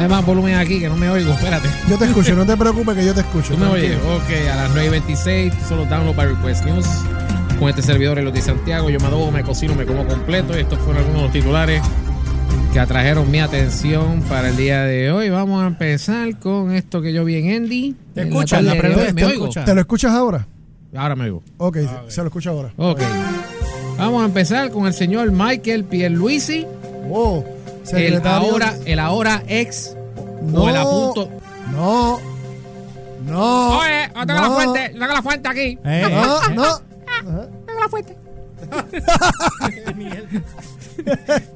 Hay más volumen aquí que no me oigo, espérate. Yo te escucho, no te preocupes que yo te escucho. ¿Tú me tranquilo. Ok, a las 9.26, solo download by request news. Con este servidor, el de Santiago, yo me adobo, me cocino, me como completo. Y estos fueron algunos de los titulares que atrajeron mi atención para el día de hoy. Vamos a empezar con esto que yo vi en Andy. ¿Te la escuchas? La pregunta hoy. es, ¿Me ¿te oigo? escuchas? ¿Te lo escuchas ahora? Ahora me oigo. Ok, se lo escucha ahora. Ok. Vamos a empezar con el señor Michael Pierluisi, Wow. el ahora, el ahora ex No. o el apunto. No. No. Oye, yo tengo no, la fuente, yo tengo la fuente aquí. Eh, No, eh, no. Tengo la fuente.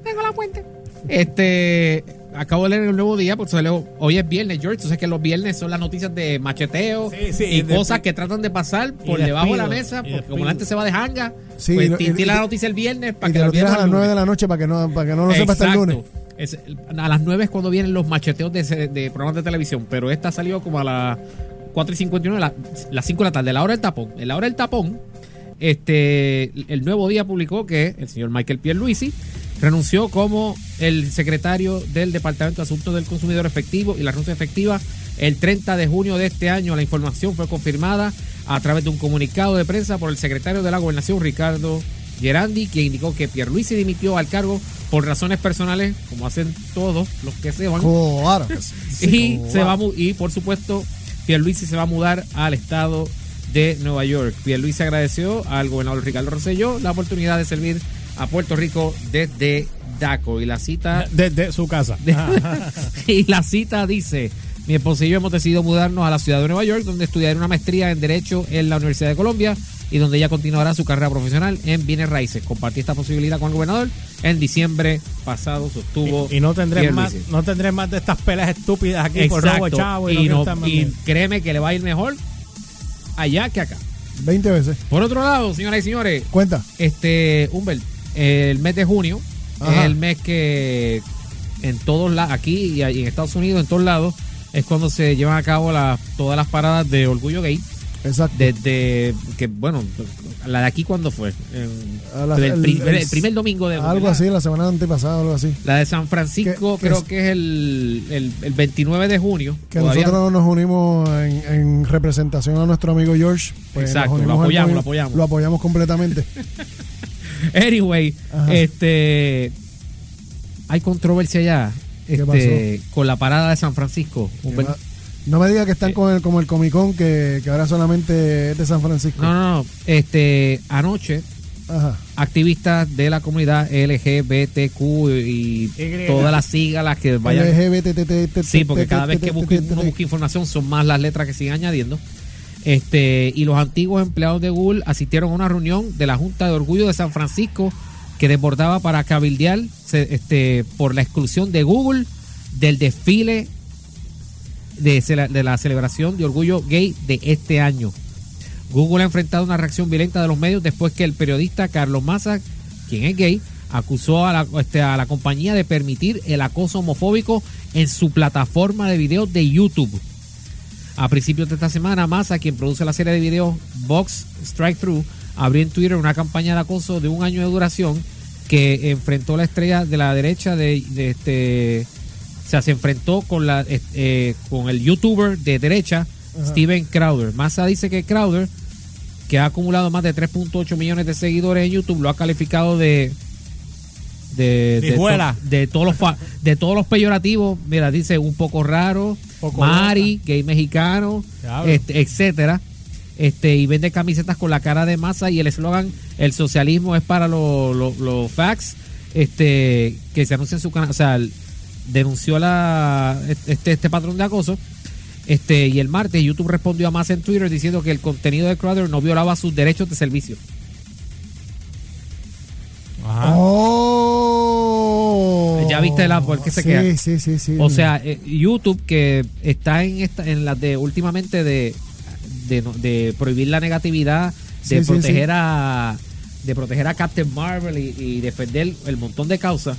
Tengo la fuente. Este, acabo de leer el nuevo día, porque salió- hoy es viernes, George. Tú sabes que los viernes son las noticias de macheteo Sí, sí, y de- cosas que tratan de pasar por debajo de la mesa, porque como la gente se va de janga, Sí, pues y la noticia el viernes para Y que te lo tiras a las olvidemos 9 de la noche para que no, para que no lo sepas hasta el lunes. Es- a las 9 es cuando vienen los macheteos de, programas de televisión, pero esta salió como a las 4 y 51, la- las 5 de la tarde, la hora del tapón. En la hora del tapón, este, el nuevo día publicó que el señor Michael Pierluisi renunció como el secretario del Departamento de Asuntos del Consumidor Efectivo y la renuncia efectiva el 30 de junio de este año. La información fue confirmada a través de un comunicado de prensa por el secretario de la Gobernación, Ricardo Gerandi, quien indicó que Pierluisi dimitió al cargo por razones personales, como hacen todos los que se van. Claro que sí. Sí, y, se va, y por supuesto, Pierluisi se va a mudar al estado de Nueva York. Pierluisi agradeció al gobernador Ricardo Rosselló la oportunidad de servir a Puerto Rico desde DACO. Y la cita Desde su casa. de- y la cita dice: Mi esposo y yo hemos decidido mudarnos a la ciudad de Nueva York, donde estudiaré una maestría en Derecho en la Universidad de Colombia y donde ella continuará su carrera profesional en bienes raíces. Compartí esta posibilidad con el gobernador en diciembre pasado, sostuvo. Y, y no tendré más, no tendré más de estas peleas estúpidas aquí por robo Exacto. chavo y, y, no y créeme que le va a ir mejor allá que acá. 20 veces. Por otro lado, señoras y señores, Cuenta. este, Humbert, el mes de junio Ajá. es el mes que en todos lados, aquí y en Estados Unidos, en todos lados, es cuando se llevan a cabo todas las paradas de orgullo gay. Exacto. Desde que, bueno, la de aquí, ¿cuándo fue? La- el, primer, el- el primer domingo de algo así, la semana antepasada, algo así. La de San Francisco, Que- que creo es- que es el, el, el 29 de junio. Que Todavía- nosotros nos unimos en, en representación a nuestro amigo George. Pues Exacto, lo al apoyamos, lo apoyamos. Lo apoyamos completamente. Anyway, Ajá. este hay controversia ya ¿Qué este, con la parada de San Francisco. Va- No me digas que están con el, como el Comic Con, que, que ahora solamente es de San Francisco. No, no, no. Este, anoche, Ajá. activistas de la comunidad LGBTQ y Y. todas las siglas que vayan. LGBT. Sí, porque cada vez que busque- uno busca información son más las letras que siguen añadiendo. Este, y los antiguos empleados de Google asistieron a una reunión de la Junta de Orgullo de San Francisco que desbordaba para cabildear este, por la exclusión de Google del desfile de, la celebración de orgullo gay de este año. Google ha enfrentado una reacción violenta de los medios después que el periodista Carlos Massa, quien es gay, acusó a la, este, a la compañía de permitir el acoso homofóbico en su plataforma de videos de YouTube. A principios de esta semana, Massa, quien produce la serie de videos Box Strike Through, abrió en Twitter una campaña de acoso de un año de duración que enfrentó la estrella de la derecha de, de este o sea, se enfrentó con la eh, eh, con el youtuber de derecha Ajá. Steven Crowder. Massa dice que Crowder, que ha acumulado más de 3.8 millones de seguidores en YouTube, lo ha calificado de de, de, to- de todos los fa- de todos los peyorativos. Mira, dice un poco raro, Poco Mari, gay mexicano, este, etcétera. Este, y vende camisetas con la cara de masa y el eslogan el socialismo es para los los- los facts este que se anuncia en su canal o sea el- denunció la este este patrón de acoso este y el martes YouTube respondió a Massa en Twitter diciendo que el contenido de Crowder no violaba sus derechos de servicio Ajá. Oh. Ya viste la- por qué se sí, queda. Sí, sí, sí. O sea, eh, YouTube que está en esta en las de últimamente de de, no- de prohibir la negatividad, de Sí, sí, proteger sí. a de proteger a Captain Marvel y, y defender el montón de causas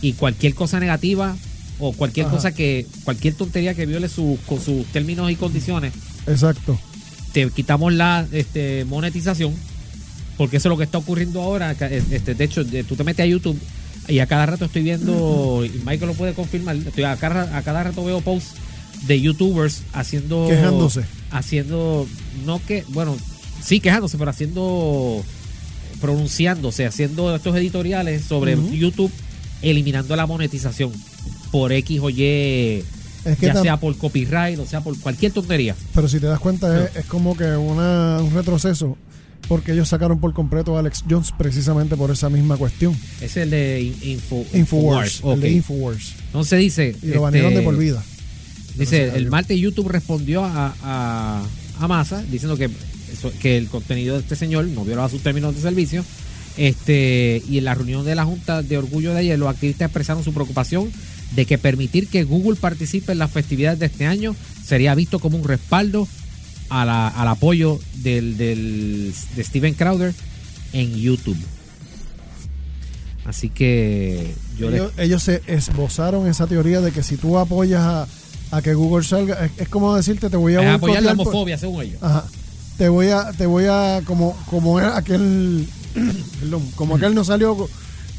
y cualquier cosa negativa o cualquier Ajá. cosa que cualquier tontería que viole su, sus términos y condiciones, Exacto. te quitamos la este, monetización porque eso es lo que está ocurriendo ahora. Este, de hecho, de- tú te metes a YouTube Y a cada rato estoy viendo, y Michael lo puede confirmar, estoy a, cada, a cada rato veo posts de youtubers haciendo... Quejándose. Haciendo, no que, bueno, sí quejándose, pero haciendo, pronunciándose, haciendo estos editoriales sobre. YouTube, eliminando la monetización por X o Y, Es que ya sea por copyright, o sea por cualquier tontería. Pero si te das cuenta, es, es como que una, un retroceso, porque ellos sacaron por completo a Alex Jones precisamente por esa misma cuestión. Es el de In- Info, Infowars, el de. Infowars. Entonces dice... Y lo banearon este, de por vida. Dice, el martes YouTube respondió a, a, a Massa diciendo que, que el contenido de este señor no violaba sus términos de servicio. Este, y en la reunión de la Junta de Orgullo de ayer, los activistas expresaron su preocupación de que permitir que Google participe en las festividades de este año sería visto como un respaldo a la- al apoyo del, del- de Steven Crowder en YouTube. Así que yo les- Ellos, ellos se esbozaron esa teoría de que si tú apoyas a, a que Google salga, es, es como decirte, te voy a apoyar la por- homofobia, según ellos. Ajá. Te voy a, te voy a, como, como era aquel, perdón, como aquel no salió,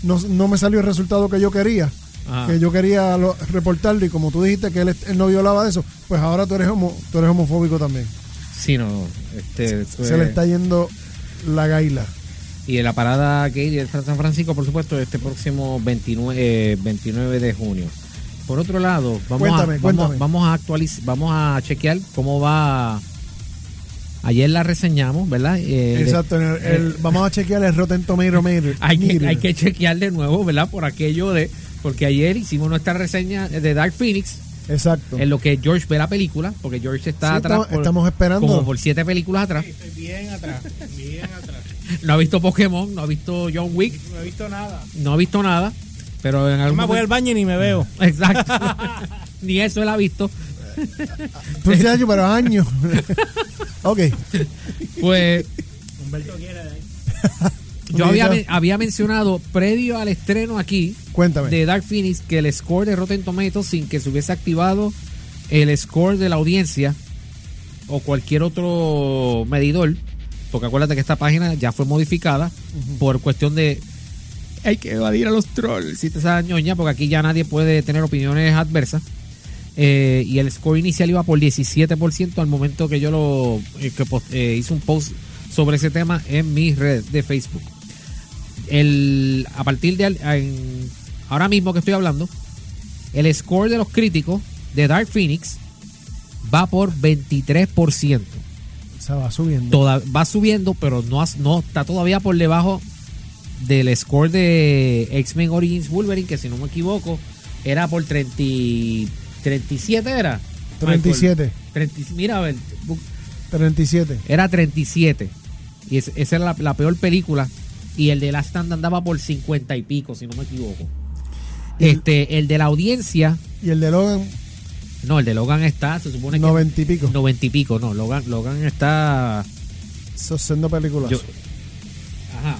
no, no me salió el resultado que yo quería, Ajá. que yo quería lo- reportarlo y como tú dijiste que él, él no violaba eso, pues ahora tú eres homo, tú eres homofóbico también. Sí, no, este, Se le está yendo la gaila. Y en la parada gay de San Francisco, por supuesto, este próximo 29, eh, 29 de junio. Por otro lado, vamos Cuéntame, a, cuéntame. Vamos, vamos a actualizar, vamos a chequear cómo va. Ayer la reseñamos, ¿verdad? Eh, Exacto. en el- el- eh, vamos a chequear el Rotten Tomato Meter. hay, que, Meter. hay que chequear de nuevo, ¿verdad? Por aquello de. Porque ayer hicimos nuestra reseña de Dark Phoenix, Exacto. en lo que George ve la película, porque George está Sí, atrás. estamos- por- estamos esperando. Como por siete películas atrás. Estoy bien atrás, bien atrás. No ha visto Pokémon, no ha visto John Wick, No he visto nada. no ha visto nada. Pero en Yo algún me voy al baño y ni me veo. Exacto. Ni eso él ha visto. Tú sí, pero años. Ok. Pues Humberto quiere de ahí. yo había, había mencionado previo al estreno aquí Cuéntame. de Dark Phoenix que el score de Rotten Tomatoes sin que se hubiese activado el score de la audiencia o cualquier otro medidor, porque acuérdate que esta página ya fue modificada por cuestión de hay que evadir a los trolls, si te sabes ñoña, porque aquí ya nadie puede tener opiniones adversas. Eh, y el score inicial iba por 17% al momento que yo lo eh, que post- eh, hice un post sobre ese tema en mi red de Facebook. El, a partir de en- ahora mismo que estoy hablando, el score de los críticos de Dark Phoenix va por 23%. Se va subiendo. Toda- va subiendo, pero no, no está todavía por debajo del score de X-Men Origins Wolverine, que si no me equivoco, era por 30, y- 37 era. 37. 30 mira, a ver, bu- 37. era 37. Y es- esa era la, la peor película. Y el de Last Stand andaba por 50 y pico, si no me equivoco. Y- Este, el de la audiencia, Y el de Logan, no, el de Logan está, se supone que 90 y pico. 90 y pico, no, Logan, Logan está Esos siendo películas. Yo- Ajá.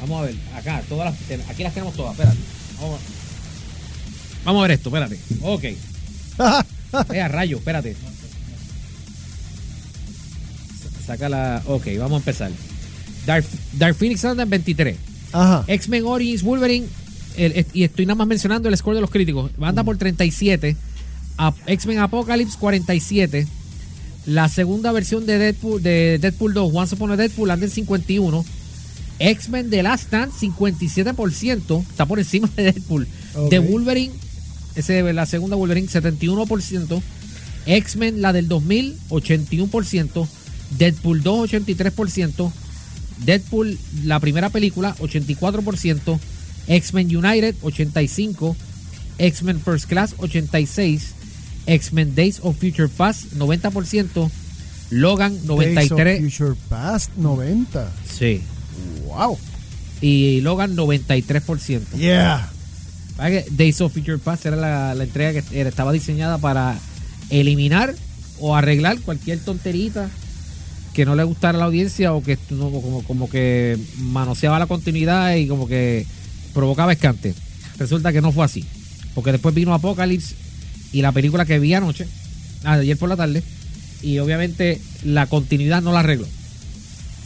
Vamos a ver, acá, todas las, aquí las tenemos todas, espérate. Vamos, a- vamos a ver esto, espérate. Ok. Eh, a rayo, espérate. Sa- Saca la. Ok, vamos a empezar. Dark, Dark Phoenix anda en 23. Ajá. X-Men Origins Wolverine. el- y estoy nada más mencionando el score de los críticos. Anda por 37. A- X-Men Apocalypse 47. La segunda versión de Deadpool, de Deadpool 2, Once Upon a Deadpool, anda en 51. X-Men The Last Stand, 57%. Está por encima de Deadpool. De Wolverine, ese, la segunda Wolverine, 71%. X-Men, la del 2000, 81%. Deadpool 2, 83%. Deadpool, la primera película, 84%. X-Men United, 85%. X-Men First Class, 86%. X-Men Days of Future Past, 90%. Logan, Days of 93%. Future Past, 90. Sí. Wow. Y Logan, 93%. Yeah. ¿Verdad que Days of Future Past era la, entrega que estaba diseñada para eliminar o arreglar cualquier tonterita que no le gustara a la audiencia o que como que manoseaba la continuidad y como que provocaba escante. Resulta que no fue así. Porque después vino Apocalypse y la película que vi anoche, ah, ayer por la tarde, y obviamente la continuidad no la arregló.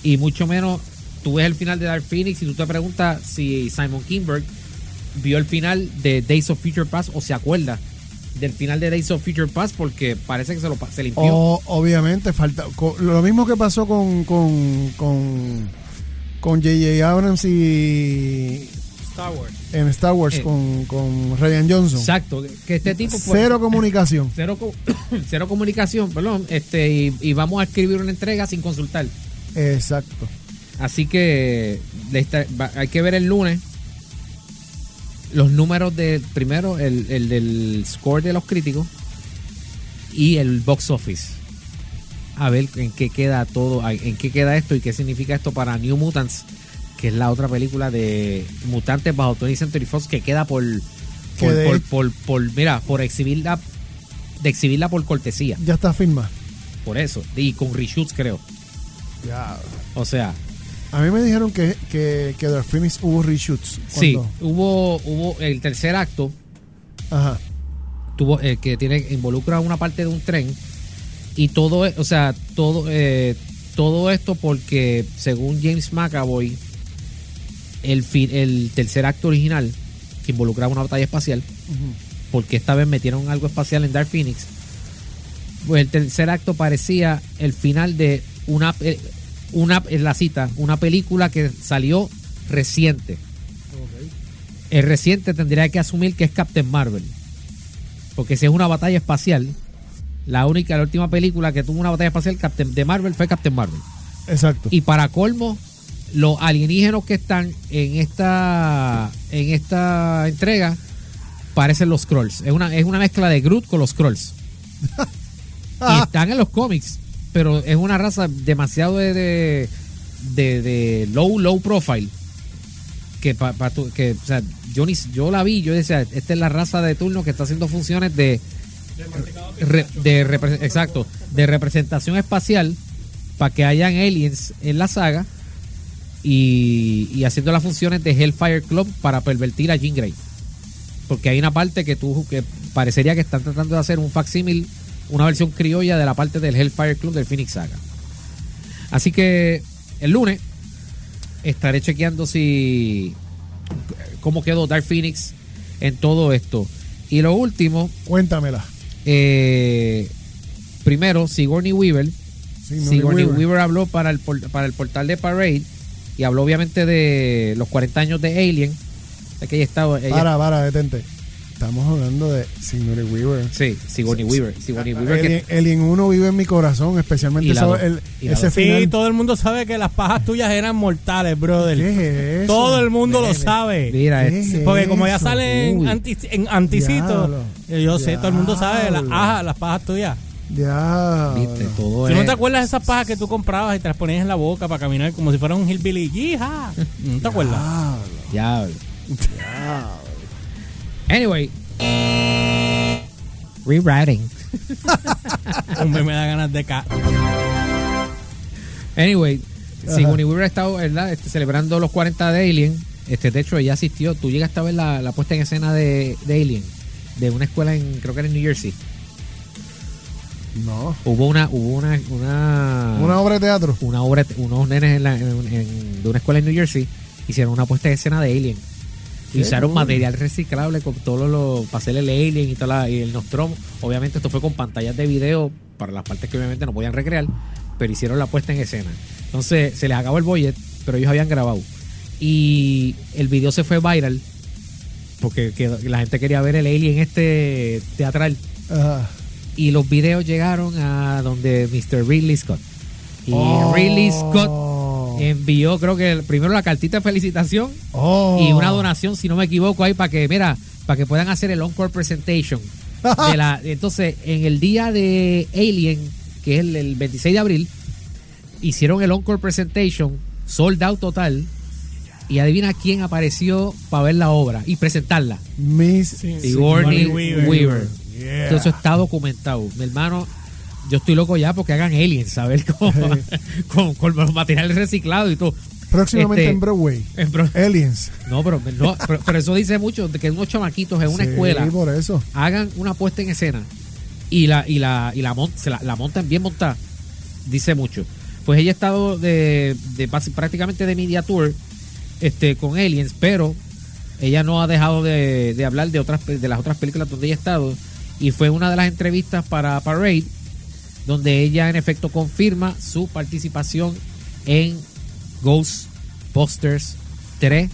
Y mucho menos tú ves el final de Dark Phoenix y tú te preguntas si Simon Kinberg vio el final de Days of Future Past o se acuerda del final de Days of Future Past porque parece que se lo se limpió. O- obviamente, falta. lo mismo que pasó con. con. con. con J.J. Abrams y. Star Wars. en Star Wars Eh. con, con Ryan Johnson. Exacto, que este tipo pues, Cero comunicación. cero, cero comunicación, perdón, este y, y vamos a escribir una entrega sin consultar. Exacto. Así que hay que ver el lunes los números del primero, el, el del score de los críticos y el box office. A ver en qué queda todo, en qué queda esto y qué significa esto para New Mutants, que es la otra película de mutantes bajo Tony Century Fox que queda por por, de- por, por- por- mira, por exhibirla de exhibirla por cortesía, Ya está firma. por eso, y con reshoots creo. Ya. O sea, A mí me dijeron que, que, que Dark Phoenix hubo reshoots. Sí, hubo, hubo el tercer acto, Ajá. tuvo eh, que tiene involucra una parte de un tren y todo, e- o sea, todo, eh, todo esto porque según James McAvoy, el fin, el tercer acto original que involucraba una batalla espacial, porque esta vez metieron algo espacial en Dark Phoenix, pues el tercer acto parecía el final de una, pe- una en la cita, una película que salió reciente. El reciente tendría que asumir que es Captain Marvel. Porque si es una batalla espacial, la única, la última película que tuvo una batalla espacial Captain, de Marvel fue Captain Marvel. Exacto. Y para colmo, los alienígenas que están en esta en esta entrega parecen los Scrolls. Es una, es una mezcla de Groot con los Scrolls. y están en los cómics, pero es una raza demasiado de, de, low, low profile. Que, pa- pa tu- que o sea, yo, ni, yo la vi, yo decía, esta es la raza de turno que está haciendo funciones de, de exacto, de representación espacial para que hayan aliens en la saga y, y haciendo las funciones de Hellfire Club para pervertir a Jean Grey. Porque hay una parte que tú que parecería que están tratando de hacer un facsímil, una versión criolla de la parte del Hellfire Club del Phoenix Saga. Así que el lunes estaré chequeando si cómo quedó Dark Phoenix en todo esto. Y lo último, cuéntamela. eh, primero, Sigourney Weaver. Sigourney Sigourney Weaver. Weaver habló para el, para el portal de Parade y habló obviamente de los 40 años de Alien. De que ella estaba. ella- Para, para, detente. Estamos hablando de Sigourney Weaver. sí, Sigourney Weaver. Sigourney Weaver que- Alien, Alien 1 vive en mi corazón, especialmente el- ese dos. Sí, final. todo el mundo sabe que las pajas tuyas eran mortales, brother. ¿Qué es eso? Todo el mundo lo sabe. Mira, ¿Qué este- es Porque como ya sale en, anti, en anticito, Diablo. eh, yo sé, todo el mundo sabe las, las pajas tuyas. Ya. viste, todo ¿Tú es- no te acuerdas de esas pajas que tú comprabas y te las ponías en la boca para caminar como si fuera un hillbilly? ¡Hija! ¿No te acuerdas? Diablo. Diablo. Anyway. Rewriting. Hombre, me da ganas de ca... Anyway. Sigourney Weaver ha estado ¿verdad? Este, celebrando los 40 de Alien. Este, de hecho, ella asistió. Tú llegaste a ver la, la puesta en escena de, de Alien. De una escuela en, creo que era en New Jersey. No. Hubo una, hubo una, una, Una obra de teatro. una obra, unos nenes en la- en- en- de una escuela en New Jersey hicieron una puesta en escena de Alien. Y usaron cool. material reciclable con todo lo, para hacer el Alien y, toda la- y el Nostromo. Obviamente esto fue con pantallas de video para las partes que obviamente no podían recrear, pero hicieron la puesta en escena. Entonces se les acabó el budget, pero ellos habían grabado. Y el video se fue viral porque que la gente quería ver el Alien este teatral. Ajá. Y los videos llegaron a donde Mr. Ridley Scott. Y Oh. Ridley Scott envió, creo que primero la cartita de felicitación Oh. y una donación, si no me equivoco, ahí para que, mira, para que puedan hacer el encore presentation. De la, entonces, en el día de Alien, que es el, el 26 de abril, hicieron el encore presentation, sold out total. Y adivina quién apareció para ver la obra y presentarla. Miss Sigourney Weaver. Yeah. Eso está documentado. Mi hermano, yo estoy loco ya porque hagan aliens, a ver cómo, con, con los materiales reciclados y todo. Próximamente Este, en Broadway. En pro- Aliens. no, pero, no, pero, pero eso dice mucho de que unos chamaquitos en una Sí, escuela por eso. hagan una puesta en escena y la y la y la, se la, la montan bien montada dice mucho pues ella ha estado de, de prácticamente de media tour este, con Aliens, pero ella no ha dejado de, de hablar de otras de las otras películas donde ella ha estado y fue una de las entrevistas para Parade donde ella en efecto confirma su participación en Ghostbusters 3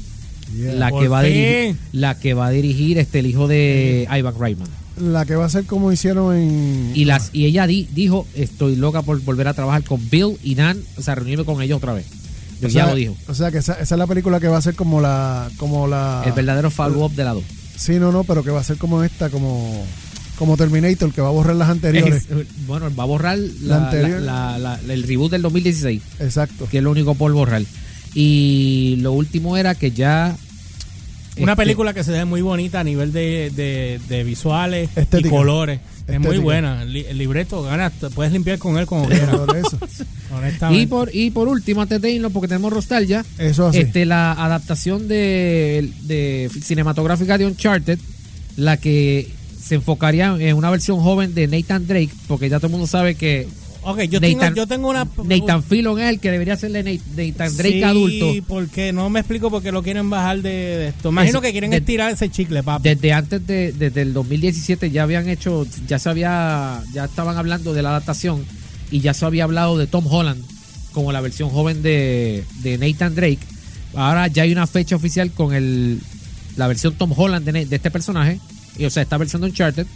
Yeah. la que va a dirigir la que va a dirigir este el hijo de Ivan Reitman La que va a ser como hicieron en. y las y ella di- dijo estoy loca por volver a trabajar con Bill y Dan o sea reunirme con ellos otra vez o ya sea, lo dijo O sea, que esa, esa es la película que va a ser como la. Como la el verdadero follow up de la 2 Sí, no, no, pero que va a ser como esta, como. Como Terminator, que va a borrar las anteriores. Es- bueno va a borrar la- La anterior. la- la- la- el reboot del 2016 Exacto. que es lo único por borrar y lo último era que ya Una este, película que se ve muy bonita a nivel de, de- de visuales Estética. y colores. Es muy buena. El, li- el libreto, gana, te puedes limpiar con él como quieras. Por eso. honestamente. y por y por último antes de irnos porque tenemos nostalgia Eso así. este la adaptación de, de cinematográfica de Uncharted la que se enfocaría en una versión joven de Nathan Drake porque ya todo el mundo sabe que Ok, yo, Nathan- tengo, yo tengo una... Nathan Fillon es el que debería ser de Nathan Drake sí, adulto porque no me explico por qué lo quieren bajar de, de esto. Imagino Es- que quieren de- estirar ese chicle, papi. desde antes de desde el 2017 ya habían hecho ya se había ya estaban hablando de la adaptación y ya se había hablado de Tom Holland como la versión joven de, de Nathan Drake ahora ya hay una fecha oficial con el la versión Tom Holland de, de este personaje y, o sea esta versión de Uncharted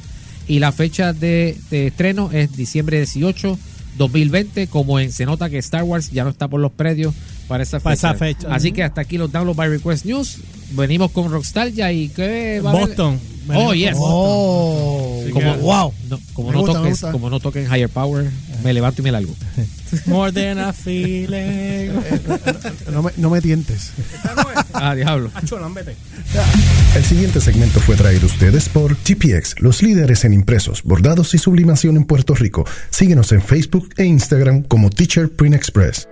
y la fecha de, de estreno es diciembre 18 2020 como en se nota que Star Wars ya no está por los predios para esa fecha, Para esa fecha. así que hasta aquí los download by request news venimos con Rockstalgia y que va a haber- Boston. Oh, yes. Oh, Así como que- wow no, como no gusta, toques como no toquen higher power me levanto y me largo More than a feeling. no me, no me tientes. ah diablo. El siguiente segmento fue traído a ustedes por GPX, los líderes en impresos, bordados y sublimación en Puerto Rico. Síguenos en Facebook e Instagram como Teacher Print Express.